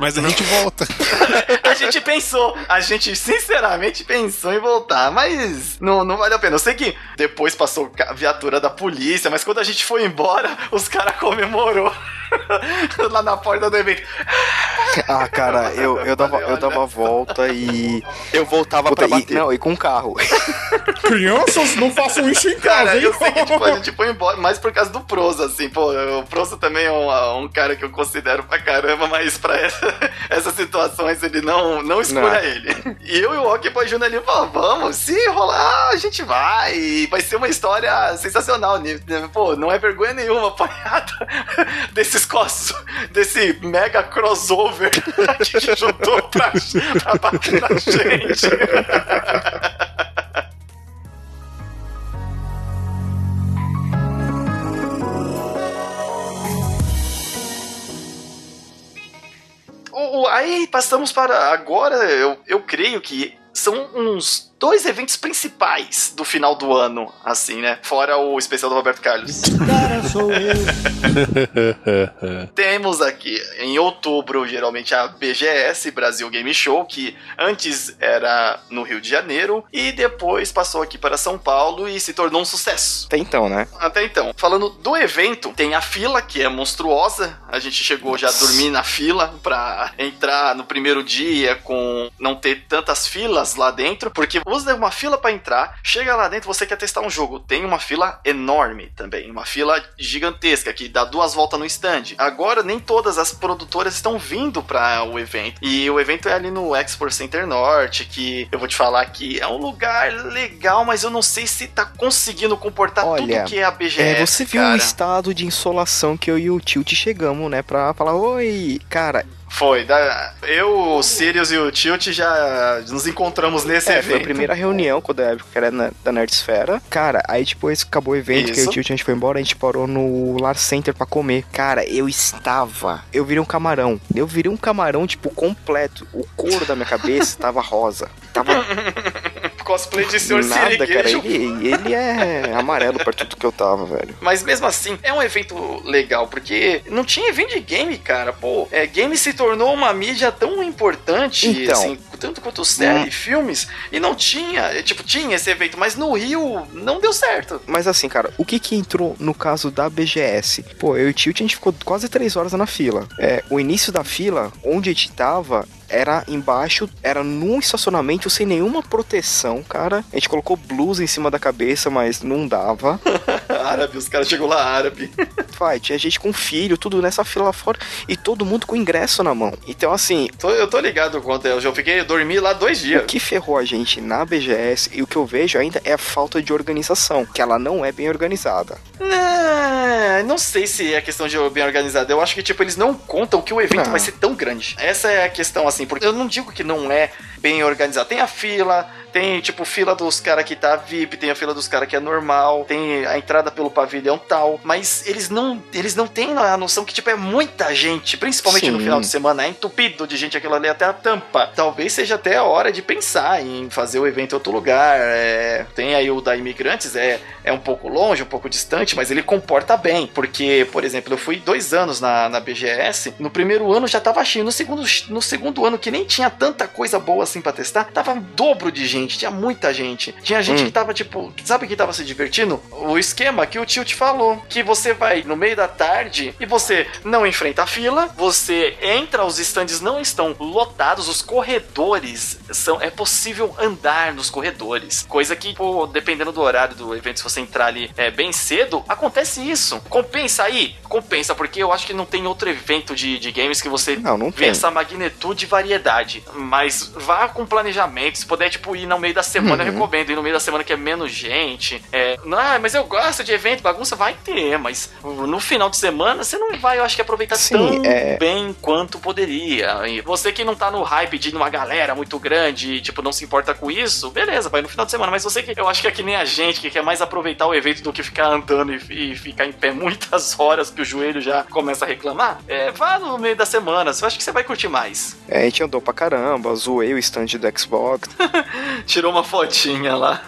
Mas a gente volta. a gente pensou, a gente sinceramente pensou em voltar, mas não, não vale a pena. Eu sei que depois passou a viatura da polícia, mas quando a gente foi embora, os caras comemorou lá na porta do evento. Ah, cara, eu, eu, dava, eu dava a volta e eu voltava Puta, pra e, bater. não, e com carro. Crianças, não façam isso em casa, Cara, hein? eu sei que tipo, a gente foi embora, mais por causa do Proza, assim, pô, o Proza também é um, um cara que eu considero pra caramba, mas pra essa- essas situações ele não, não escolha Não. ele. E eu e o Rock Boy Jr. ali, pô, vamos, se rolar, a gente vai, e vai ser uma história sensacional, né? pô, não é vergonha nenhuma apanhada desses costos, desse mega crossover que juntou pra, pra bater na gente. Aí passamos para agora, eu, eu creio que são uns dois eventos principais do final do ano, assim, né? Fora o especial do Roberto Carlos. Temos aqui em outubro, geralmente, a BGS, Brasil Game Show, que antes era no Rio de Janeiro e depois passou aqui para São Paulo e se tornou um sucesso. Até então, né? Até então, falando do evento, tem a fila, que é monstruosa. A gente chegou já a dormir na fila pra entrar no primeiro dia com não ter tantas filas lá dentro, porque usa uma fila pra entrar, chega lá dentro, você quer testar um jogo. Tem uma fila enorme também, uma fila gigantesca que dá duas voltas no stand. Agora, nem todas as produtoras estão vindo para o evento. E o evento é ali no Expo Center Norte, que eu vou te falar que é um lugar legal, mas eu não sei se tá conseguindo comportar Olha, tudo que é a BGS. É, você viu cara. o estado de insolação que eu e o Tilt chegamos, né? Pra falar, oi, cara. Foi, da, eu, o Sirius e o Tilt já nos encontramos nesse É, evento. foi a primeira reunião quando a época que era na, da Nerdsfera. Cara, aí depois acabou o evento, que Isso. o Tilt a gente foi embora, a gente parou no Lar Center pra comer. Cara, eu estava. Eu virei um camarão. Eu virei um camarão, tipo, completo. O couro da minha cabeça tava rosa. Tava Cosplay de Sr. nada, cara. Ele, ele é amarelo perto do que eu tava, velho. Mas mesmo assim, é um evento legal, porque não tinha evento de game, cara. Pô, é, game se tornou uma mídia tão importante, Então. assim, tanto quanto série, e filmes, e não tinha, é, tipo, tinha esse evento, mas no Rio não deu certo. Mas assim, cara, o que que entrou no caso da BGS? Pô, eu e o Tilt, a gente ficou quase três horas na fila. É, o início da fila, onde a gente tava, era embaixo, era num estacionamento sem nenhuma proteção, cara. A gente colocou blusa em cima da cabeça, mas não dava. árabe, os caras chegou lá árabe. Vai, tinha gente com filho, tudo nessa fila lá fora, e todo mundo com ingresso na mão. Então, assim, Tô- eu tô ligado quanto é, eu já fiquei, eu dormi lá dois dias. o que ferrou a gente na BGS, e o que eu vejo ainda é a falta de organização, que ela não é bem organizada. Não, não sei se é questão de bem organizado. Eu acho que, tipo, eles não contam que o evento Não. vai ser tão grande. Essa é a questão, assim, porque eu não digo que não é bem organizado. Tem a fila, tem, tipo, fila dos caras que tá VIP, tem a fila dos caras que é normal, tem a entrada pelo pavilhão tal, mas eles não, eles não têm a noção que, tipo, é muita gente, principalmente no Sim. final de semana, é entupido de gente aquilo ali até a tampa. Talvez seja até a hora de pensar em fazer o evento em outro lugar. é, Tem aí o da Imigrantes, é, é um pouco longe, um pouco distante, mas ele comporta bem. Porque, por exemplo, eu fui dois anos na, na BGS. No primeiro ano já tava cheio. No segundo, no segundo ano, que nem tinha tanta coisa boa assim pra testar, tava um dobro de gente. Tinha muita gente. Tinha gente Hum. que tava, tipo, sabe que tava se divertindo? O esquema que o tio te falou. Que você vai no meio da tarde e você não enfrenta a fila, você entra, os estandes não estão lotados, os corredores são. É possível andar nos corredores. Coisa que, pô, dependendo do horário do evento, se você entrar ali é, bem cedo, acontece isso. Compensa aí? Compensa, porque eu acho que não tem outro evento de, de games que você Não, não vê tem. essa magnitude e variedade. Mas vá com planejamento. Se puder, tipo, ir no meio da semana, eu Uhum. recomendo. Ir no meio da semana que é menos gente. É, ah, mas eu gosto de evento, bagunça, vai ter. Mas no final de semana, você não vai, eu acho que aproveitar Sim, tão é- bem quanto poderia. E você que não tá no hype de ir numa galera muito grande e, tipo, não se importa com isso, beleza, vai no final de semana. Mas você que, eu acho que é que nem a gente, que quer mais aproveitar o evento do que ficar andando e, e ficar em pé muitas horas que o joelho já começa a reclamar, é, vá no meio da semana. Eu acho que você vai curtir mais. É, a gente andou pra caramba, zoei o stand do Xbox. Tirou uma fotinha lá.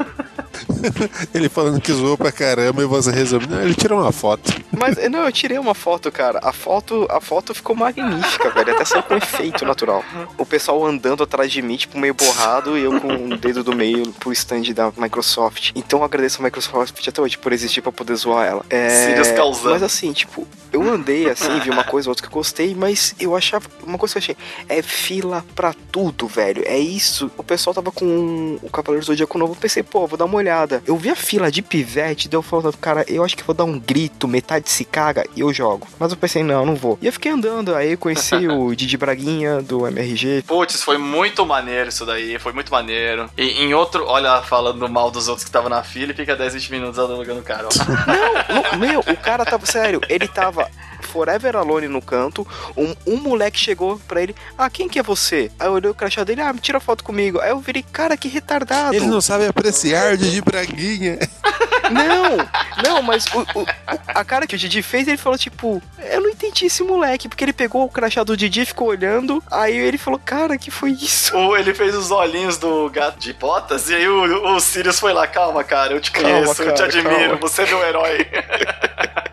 Ele falando que zoou pra caramba e você resume. Não, ele tirou uma foto. Mas, não, eu tirei uma foto, cara. A foto, a foto ficou magnífica, velho. Até saiu com efeito natural. O pessoal andando atrás de mim, tipo, meio borrado, e eu com o dedo do meio pro stand da Microsoft. Então eu agradeço a Microsoft até hoje por existir pra poder zoar ela. É... Sirius causando. Mas assim, tipo, eu andei assim, vi uma coisa, outra que eu gostei, mas eu achava. Uma coisa que eu achei. É fila pra tudo, velho. É isso. O pessoal tava com o Cavaleiro Zodíaco novo. Eu pensei, pô, vou dar uma olhada. Eu vi a fila de pivete, deu falando, cara, eu acho que vou dar um grito, metade se caga e eu jogo. Mas eu pensei, não, não vou. E eu fiquei andando. Aí eu conheci o Didi Braguinha do MRG. Putz, foi muito maneiro isso daí, foi muito maneiro. E em outro, olha, falando mal dos outros que estavam na fila e fica 10, 20 minutos alugando o cara. Não, meu, o cara tava, sério, ele tava forever alone no canto. Um, um moleque chegou pra ele, ah, quem que é você? Aí eu olhei o crachá dele, ah, me tira foto comigo. Aí eu virei, cara, que retardado. Ele não sabe apreciar de Braguinha. Não, não, mas o- o- a cara que o Didi fez, ele falou tipo, eu não entendi esse moleque, porque ele pegou o crachá do Didi, ficou olhando, aí ele falou, cara, que foi isso? Ou ele fez os olhinhos do gato de botas e aí o, o Sirius foi lá, calma, cara, eu te Calma, conheço, eu te cara, admiro, calma." você é meu herói.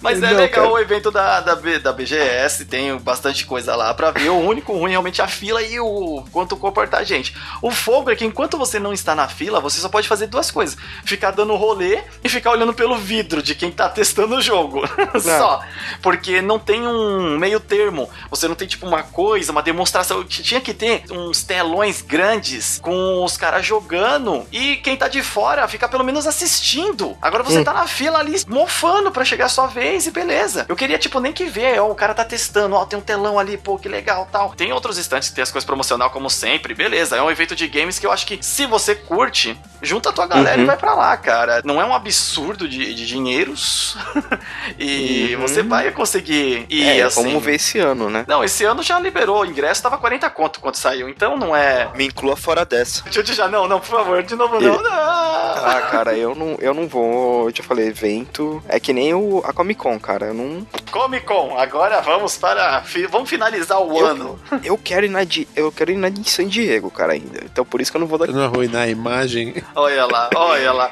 Mas é Não, legal cara. o evento da, da, B- da BGS, tem bastante coisa lá pra ver. O único ruim realmente é a fila e o quanto comportar a gente. O fogo é que enquanto você não está na fila, você só pode fazer duas coisas: ficar dando rolê e ficar olhando pelo vidro de quem tá testando o jogo. só. Porque não tem um meio termo. Você não tem tipo uma coisa, uma demonstração. Tinha que ter uns telões grandes com os caras jogando e quem tá de fora fica pelo menos assistindo. Agora você tá na fila ali mofando pra chegar a sua vez e beleza. Eu queria, tipo, nem que ver, ó, o cara tá testando, ó, tem um telão ali, pô, que legal tal. Tem outros estantes que tem as coisas promocional como sempre, beleza. É um evento de games que eu acho que se você curte, junta a tua galera Uhum. e vai pra lá, cara. Não é um absurdo de, de dinheiros e Uhum. você vai conseguir ir É, assim. vamos ver esse ano, né? Não, esse ano já liberou, o ingresso tava 40 conto quando saiu, então não é. Me inclua fora dessa. Tio já não, não, por favor, de novo não, não. Ah, cara, eu não, eu não vou. Eu te falei, evento. É que nem o, a Comic Con, cara. Eu não. Comic Con, agora vamos para. Vamos finalizar o Eu- ano. Eu quero ir na de. Eu quero ir na de San Diego, cara, ainda. Então por isso que eu não vou dar. Não arruinar a imagem. Olha lá, olha lá.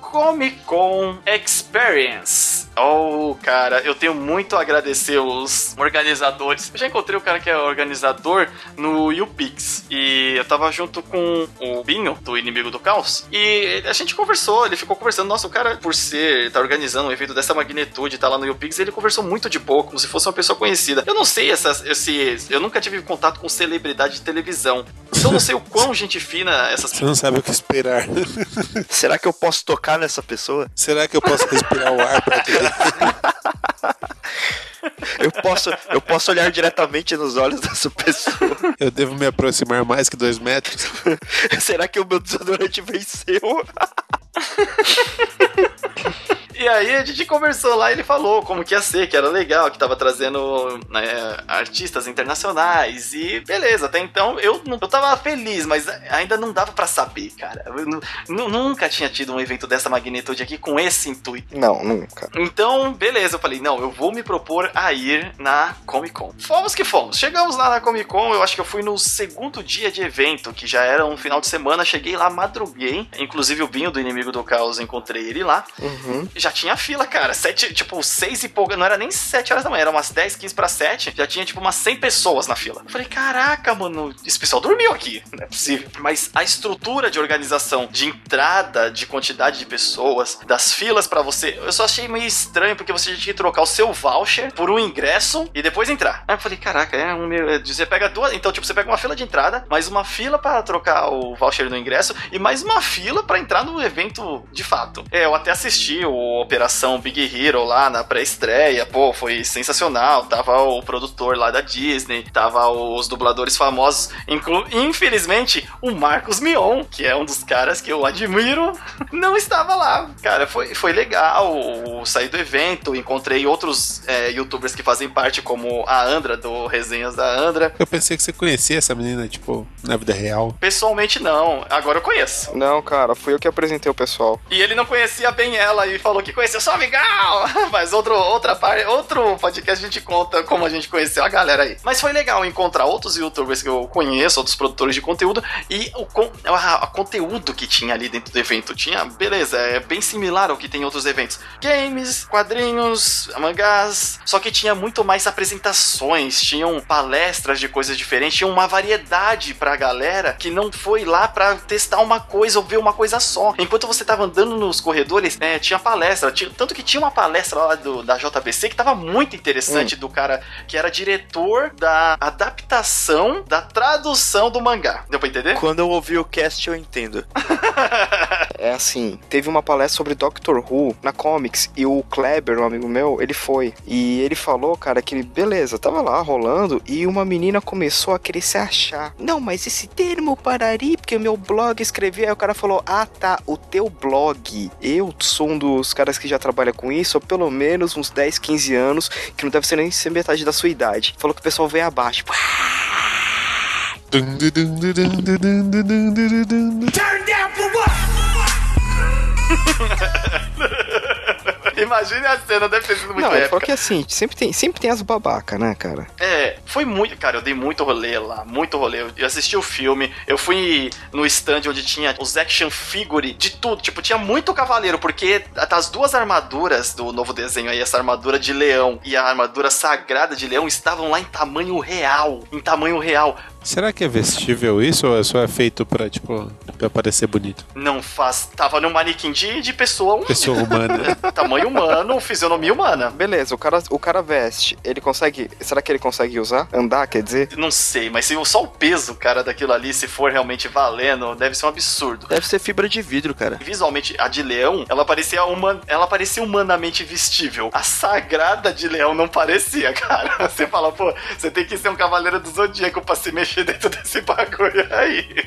Comic Con Experience. Oh, cara, eu tenho muito a agradecer os organizadores. Eu já encontrei o cara que é organizador no YouPix. E eu tava junto com o Binho, do Inimigo do Caos. E a gente conversou, ele ficou conversando. Nossa, o cara, por ser, tá organizando um evento dessa magnitude, tá lá no YouPix, ele conversou muito de pouco, como se fosse uma pessoa conhecida. Eu não sei essas, esse. Eu nunca tive contato com celebridade de televisão. Então eu não sei o quão gente fina essas Você não sabe o que esperar. Será que eu posso tocar nessa pessoa? Será que eu posso respirar o ar pra ter? Eu posso, eu posso olhar diretamente nos olhos dessa pessoa. Eu devo me aproximar mais que dois metros? Será que o meu desodorante venceu? E aí a gente conversou lá e ele falou como que ia ser, que era legal, que tava trazendo né, artistas internacionais e beleza, até então eu, eu tava feliz, mas ainda não dava pra saber, cara. Eu nu- nu- nunca tinha tido um evento dessa magnitude aqui com esse intuito. Não, nunca. Então, beleza, eu falei, não, eu vou me propor a ir na Comic Con. Fomos que fomos. Chegamos lá na Comic Con, eu acho que eu fui no segundo dia de evento, que já era um final de semana. Cheguei lá, madruguei. Inclusive o Binho do Inimigo do Caos, encontrei ele lá. Uhum. Já tinha fila, cara. Sete, tipo, seis e pouco. Não era nem sete horas da manhã, era umas 10, 15 para sete. Já tinha, tipo, umas 100 pessoas na fila. Eu falei, caraca, mano, esse pessoal dormiu aqui. Não é possível. Mas a estrutura de organização, de entrada, de quantidade de pessoas, das filas pra você, eu só achei meio estranho, porque você tinha que trocar o seu voucher por um ingresso e depois entrar. Aí eu falei, caraca, é um meio. Você pega duas. Então, tipo, você pega uma fila de entrada, mais uma fila pra trocar o voucher no ingresso e mais uma fila pra entrar no evento de fato. É, eu até assisti o Operação Big Hero lá na pré-estreia, pô, foi sensacional. Tava o produtor lá da Disney, tava os dubladores famosos, inclu infelizmente o Marcos Mion, que é um dos caras que eu admiro, não estava lá. Cara, foi, foi legal. o- Saí do evento, encontrei outros é, youtubers que fazem parte, como a Andra, do Resenhas da Andra. Eu pensei que você conhecia essa menina, tipo, na vida real. Pessoalmente, não. Agora eu conheço. Não, cara, fui eu que apresentei o pessoal. E ele não conhecia bem ela e falou que conheceu só legal. Mas outro, outra outro podcast a gente conta como a gente conheceu a galera aí. Mas foi legal encontrar outros youtubers que eu conheço, outros produtores de conteúdo e o a, a conteúdo que tinha ali dentro do evento. Tinha, beleza, é bem similar ao que tem em outros eventos. Games, quadrinhos, mangás. Só que tinha muito mais apresentações, tinham palestras de coisas diferentes, tinha uma variedade pra galera que não foi lá pra testar uma coisa ou ver uma coisa só. Enquanto você tava andando nos corredores, é, tinha palestra. Tinha- tanto que tinha uma palestra lá do, da JBC que tava muito interessante do cara que era diretor da adaptação da tradução do mangá. Deu pra entender? Quando eu ouvir o cast, eu entendo. É assim, teve uma palestra sobre Doctor Who na Comics e o Kleber, um amigo meu, ele foi. E ele falou, cara, que beleza, tava lá rolando e uma menina começou a querer se achar. Não, mas esse termo pararia porque o meu blog escrevia. Aí o cara falou: Ah, tá, o teu blog. Eu sou um dos caras que já trabalha com isso há pelo menos uns 10, 15 anos, que não deve ser nem ser metade da sua idade. Falou que o pessoal veio abaixo. Dun, dun, dun, dun, Imagine a cena, deve ter sido muito Não, ele épica. falou que assim, sempre tem, sempre tem as babaca, né, cara? É, Foi muito. Cara, eu dei muito rolê lá, muito rolê. Eu assisti o filme, eu fui no stand onde tinha os action figure de tudo. Tipo, tinha muito cavaleiro, porque as duas armaduras do novo desenho aí, essa armadura de leão e a armadura sagrada de leão, estavam lá em tamanho real. Em tamanho real. Será que é vestível isso ou é só é feito pra, tipo, pra parecer bonito? Não faz. Tava no manequim de, de pessoa humana. Pessoa humana. Tamanho humano, fisionomia humana. Beleza, o cara, o cara veste, ele consegue. Será que ele consegue usar? Andar, quer dizer? Não sei, mas se só o peso, cara, daquilo ali, se for realmente valendo, deve ser um absurdo. Deve ser fibra de vidro, cara. Visualmente, a de leão, ela parecia uma, ela parecia humanamente vestível. A sagrada de leão não parecia, cara. Você fala, pô, você tem que ser um cavaleiro do zodíaco pra se mexer dentro desse bagulho aí.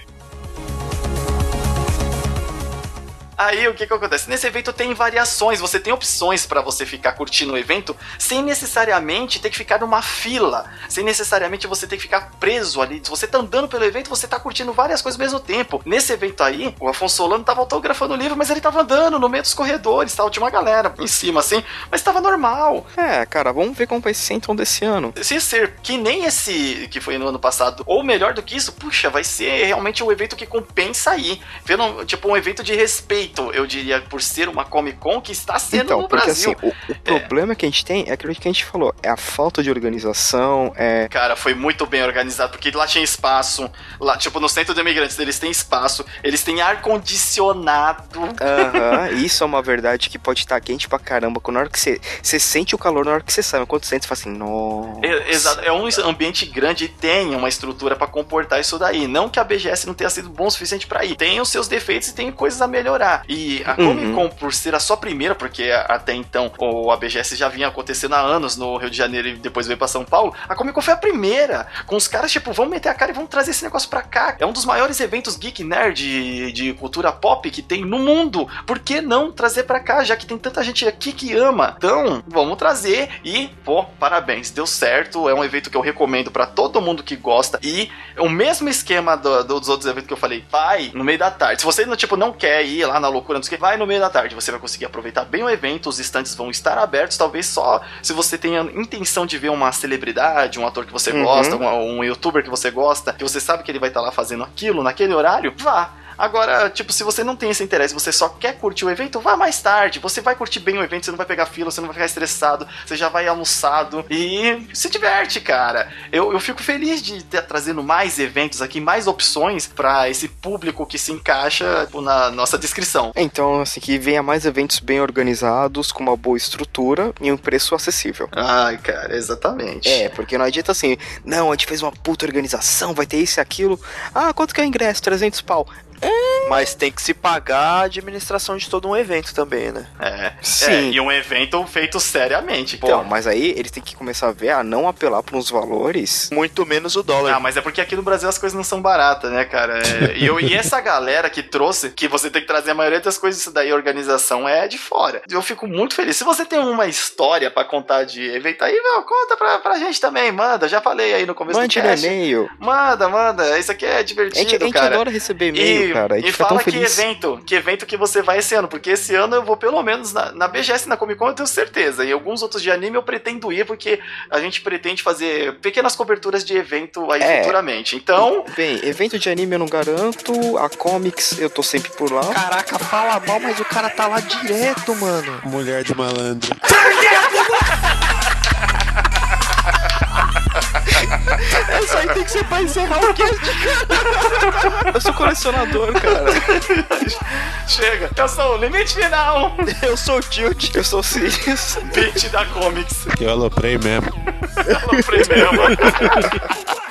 Aí o que que acontece? Nesse evento tem variações, você tem opções para você ficar curtindo o evento sem necessariamente ter que ficar numa fila, sem necessariamente você ter que ficar preso ali. Se você tá andando pelo evento, você tá curtindo várias coisas ao mesmo tempo. Nesse evento aí, o Afonso Solano tava autografando o livro, mas ele tava andando no meio dos corredores, tal, tinha uma galera em cima assim, mas tava normal. É, cara, vamos ver como vai ser então desse ano. Se ser que nem esse que foi no ano passado, ou melhor do que isso, puxa, vai ser realmente um evento que compensa aí. Vendo, tipo, um evento de respeito eu diria, por ser uma Comic Con que está sendo então, no porque Brasil. assim, o, o problema que a gente tem é aquilo que a gente falou, é a falta de organização, é... Cara, foi muito bem organizado, porque lá tinha espaço, lá, tipo, no centro de imigrantes eles têm espaço, eles têm ar-condicionado. Aham, isso é uma verdade que pode estar quente pra caramba, quando na hora que você, você sente o calor, na hora que você sai, quando você sente, você fala assim, nossa... É, exato, é um ambiente grande e tem uma estrutura pra comportar isso daí. Não que a BGS não tenha sido bom o suficiente pra ir. Tem os seus defeitos e tem coisas a melhorar. E a Comic Con, por ser a sua primeira, porque até então o a BGS já vinha acontecendo há anos no Rio de Janeiro e depois veio pra São Paulo, a Comic Con foi a primeira. Com os caras, tipo, vamos meter a cara e vamos trazer esse negócio pra cá. É um dos maiores eventos geek nerd de, de cultura pop que tem no mundo. Por que não trazer pra cá, já que tem tanta gente aqui que ama? Então, vamos trazer e, pô, parabéns, deu certo. É um evento que eu recomendo pra todo mundo que gosta. E o mesmo esquema do- do- dos outros eventos que eu falei, vai no meio da tarde. Se você, tipo, não quer ir lá na loucura, não sei o que, vai no meio da tarde. Você vai conseguir aproveitar bem o evento, os estantes vão estar abertos, talvez só se você tenha intenção de ver uma celebridade, um ator que você Uhum. gosta, um, um youtuber que você gosta, que você sabe que ele vai estar lá fazendo aquilo naquele horário, vá. Agora, tipo, se você não tem esse interesse, você só quer curtir o evento, vá mais tarde. Você vai curtir bem o evento, você não vai pegar fila, você não vai ficar estressado, você já vai almoçado e se diverte, cara. Eu, eu fico feliz de estar trazendo mais eventos aqui, mais opções pra esse público que se encaixa tipo, na nossa descrição. Então, assim, que venha mais eventos bem organizados, com uma boa estrutura e um preço acessível. Ai, cara, exatamente. É, porque não adianta assim, não, a gente fez uma puta organização, vai ter isso e aquilo. Ah, quanto que é o ingresso? 300 pau. Mm. Mas tem que se pagar a administração de todo um evento também, né? É. Sim. É, e um evento feito seriamente. Pô, Então, mas aí eles têm que começar a ver a não apelar para uns valores. Muito menos o dólar. Ah, mas é porque aqui no Brasil as coisas não são baratas, né, cara? É, e, eu- e essa galera que trouxe, que você tem que trazer a maioria das coisas disso daí, a organização é de fora. Eu fico muito feliz. Se você tem uma história pra contar de evento aí, meu, conta pra, pra gente também, manda. Já falei aí no começo Mande do no cast. e-mail. Manda, manda. Isso aqui é A divertido, gente, a gente cara. adora receber e-mail, E, cara. A e fala que evento, que evento que você vai esse ano, porque esse ano eu vou pelo menos na, na BGS e na Comic Con, eu tenho certeza. E alguns outros de anime eu pretendo ir, porque a gente pretende fazer pequenas coberturas de evento aí É. futuramente. Então, Bem, evento de anime eu não garanto, a comics eu tô sempre por lá. Caraca, fala mal, mas o cara tá lá direto, mano. Mulher de malandro. Essa aí tem que ser pra encerrar o cast, cara. Eu sou colecionador, cara. chega. Eu sou o limite final. Eu sou o Tilt, eu sou o Sirius. Beat da Comics. Eu aloprei mesmo. Ela foi mesmo.